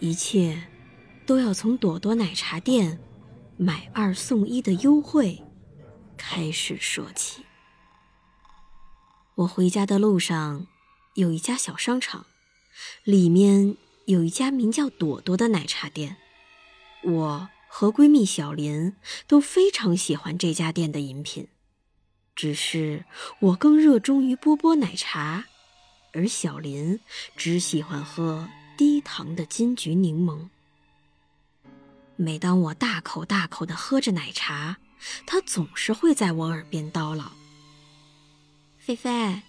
一切都要从朵朵奶茶店买二送一的优惠开始说起。我回家的路上有一家小商场，里面有一家名叫朵朵的奶茶店。我和闺蜜小林都非常喜欢这家店的饮品，只是我更热衷于波波奶茶，而小林只喜欢喝。低糖的金桔柠檬。每当我大口大口的喝着奶茶，他总是会在我耳边叨唠：“菲菲，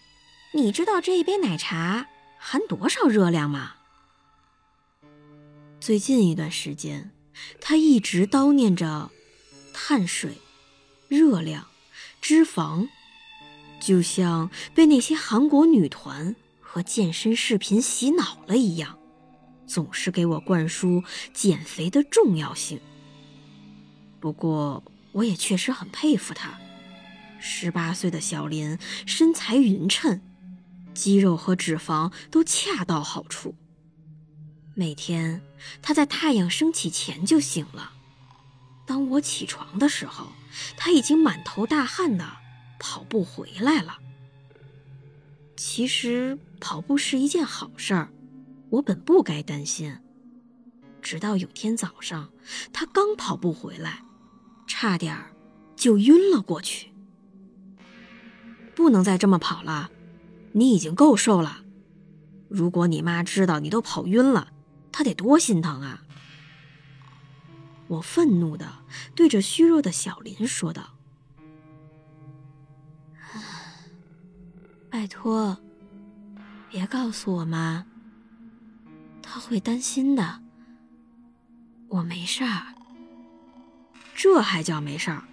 你知道这一杯奶茶含多少热量吗？”最近一段时间，他一直叨念着碳水、热量、脂肪，就像被那些韩国女团和健身视频洗脑了一样。总是给我灌输减肥的重要性。不过，我也确实很佩服他。十八岁的小林身材匀称，肌肉和脂肪都恰到好处。每天他在太阳升起前就醒了。当我起床的时候，他已经满头大汗的跑步回来了。其实，跑步是一件好事儿。我本不该担心，直到有天早上，他刚跑步回来，差点就晕了过去。不能再这么跑了，你已经够瘦了。如果你妈知道你都跑晕了，她得多心疼啊！我愤怒的对着虚弱的小林说道：“ 拜托，别告诉我妈。”他会担心的。我没事儿，这还叫没事儿？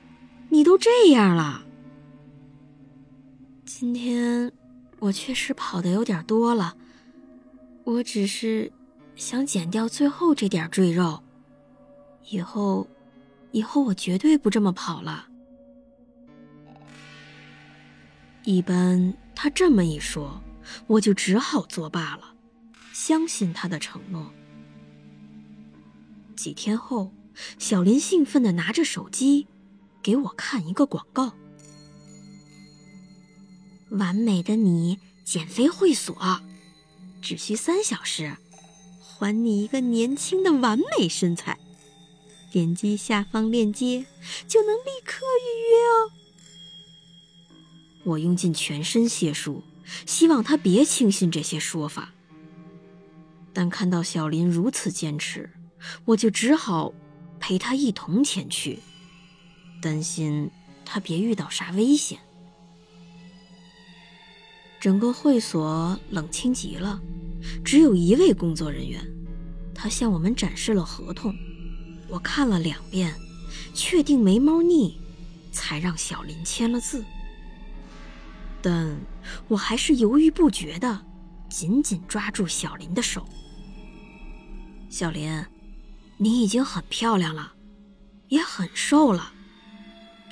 你都这样了。今天我确实跑的有点多了，我只是想减掉最后这点赘肉。以后，以后我绝对不这么跑了。一般他这么一说，我就只好作罢了。相信他的承诺。几天后，小林兴奋地拿着手机，给我看一个广告：“完美的你减肥会所，只需三小时，还你一个年轻的完美身材。点击下方链接就能立刻预约哦。”我用尽全身解数，希望他别轻信这些说法。但看到小林如此坚持，我就只好陪他一同前去，担心他别遇到啥危险。整个会所冷清极了，只有一位工作人员，他向我们展示了合同，我看了两遍，确定没猫腻，才让小林签了字。但我还是犹豫不决的，紧紧抓住小林的手。小林，你已经很漂亮了，也很瘦了，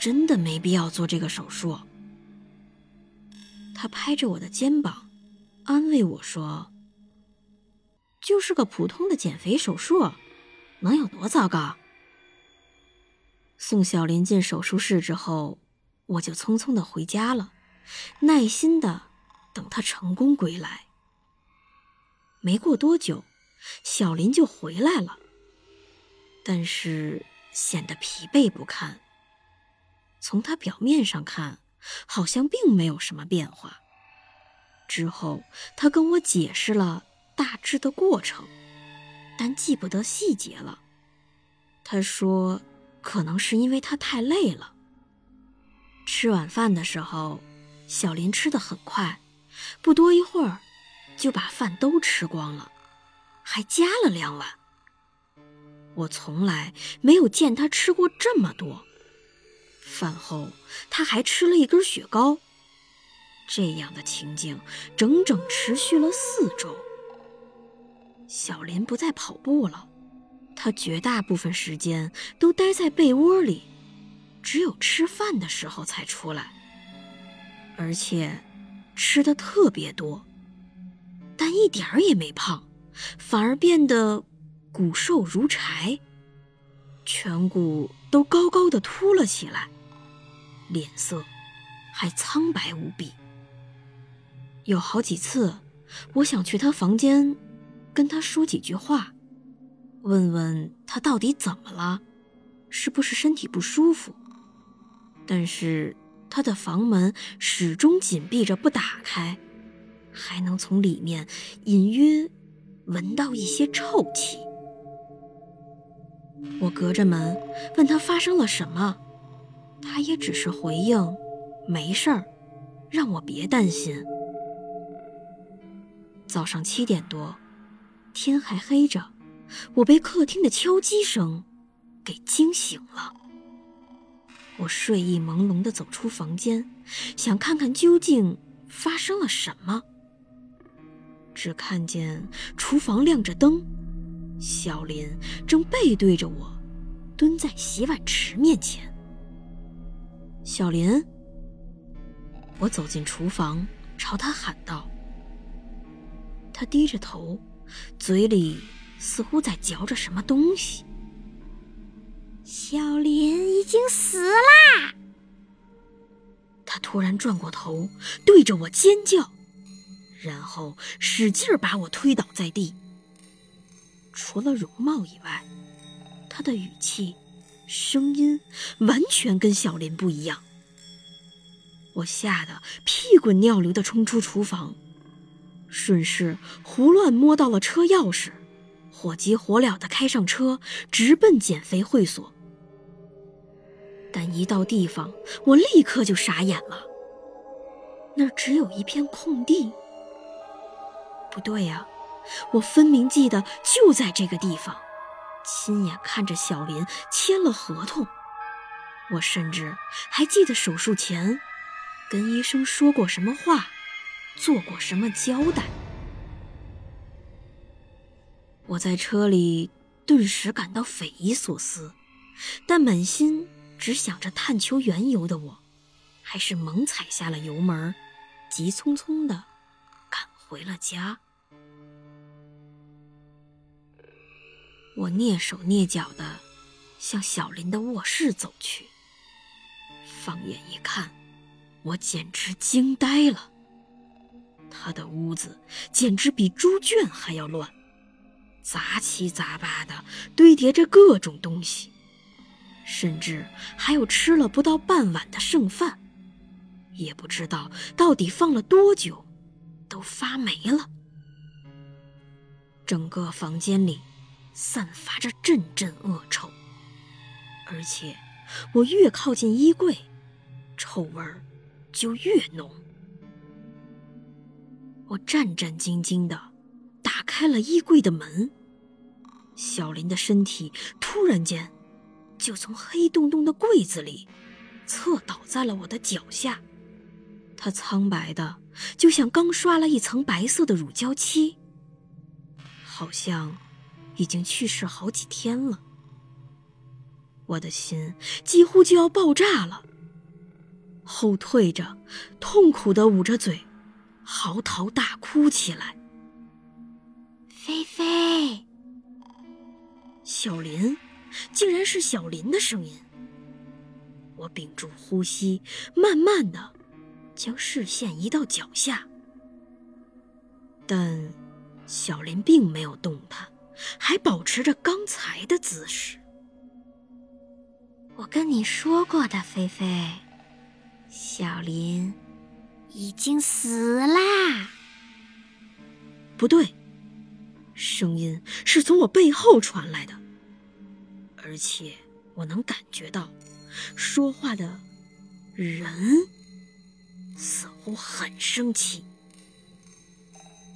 真的没必要做这个手术。他拍着我的肩膀，安慰我说：“就是个普通的减肥手术，能有多糟糕？”送小林进手术室之后，我就匆匆的回家了，耐心的等他成功归来。没过多久。小林就回来了，但是显得疲惫不堪。从他表面上看，好像并没有什么变化。之后，他跟我解释了大致的过程，但记不得细节了。他说，可能是因为他太累了。吃晚饭的时候，小林吃的很快，不多一会儿就把饭都吃光了。还加了两碗。我从来没有见他吃过这么多。饭后，他还吃了一根雪糕。这样的情景整整持续了四周。小林不再跑步了，他绝大部分时间都待在被窝里，只有吃饭的时候才出来，而且吃的特别多，但一点儿也没胖，反而变得骨瘦如柴，颧骨都高高的凸了起来，脸色还苍白无比。有好几次，我想去他房间，跟他说几句话，问问他到底怎么了，是不是身体不舒服。但是他的房门始终紧闭着不打开，还能从里面隐约闻到一些臭气。我隔着门问他发生了什么，他也只是回应：“没事儿，让我别担心。”早上七点多，天还黑着，我被客厅的敲击声给惊醒了。我睡意朦胧地走出房间，想看看究竟发生了什么。只看见厨房亮着灯，小林正背对着我，蹲在洗碗池面前。小林，我走进厨房，朝他喊道。他低着头，嘴里似乎在嚼着什么东西。小林已经死啦！他突然转过头，对着我尖叫，然后使劲把我推倒在地。除了容貌以外，他的语气、声音完全跟小林不一样。我吓得屁滚尿流的冲出厨房。顺势胡乱摸到了车钥匙，火急火燎地开上车，直奔减肥会所。但一到地方，我立刻就傻眼了。那只有一片空地。不对呀，我分明记得就在这个地方，亲眼看着小林签了合同。我甚至还记得手术前跟医生说过什么话。做过什么交代？我在车里顿时感到匪夷所思，但满心只想着探求缘由的我，还是猛踩下了油门，急匆匆的赶回了家。我蹑手蹑脚的向小林的卧室走去，放眼一看，我简直惊呆了。他的屋子简直比猪圈还要乱，杂七杂八的堆叠着各种东西，甚至还有吃了不到半碗的剩饭，也不知道到底放了多久，都发霉了。整个房间里散发着阵阵恶臭，而且我越靠近衣柜，臭味儿就越浓。我战战兢兢地打开了衣柜的门，小林的身体突然间就从黑洞洞的柜子里侧倒在了我的脚下。他苍白的就像刚刷了一层白色的乳胶漆，好像已经去世好几天了。我的心几乎就要爆炸了，后退着，痛苦的捂着嘴。嚎啕大哭起来。菲菲，小林，竟然是小林的声音。我屏住呼吸，慢慢的将视线移到脚下，但小林并没有动弹，还保持着刚才的姿势。我跟你说过的，菲菲，小林。已经死啦！不对，声音是从我背后传来的，而且我能感觉到，说话的人似乎很生气。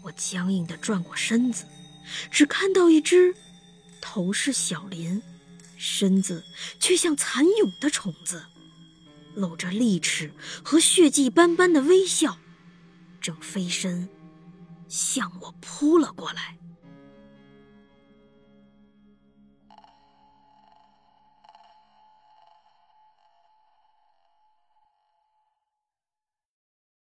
我僵硬的转过身子，只看到一只头是小林，身子却像蚕蛹的虫子，露着利齿和血迹斑斑的微笑，正飞身向我扑了过来。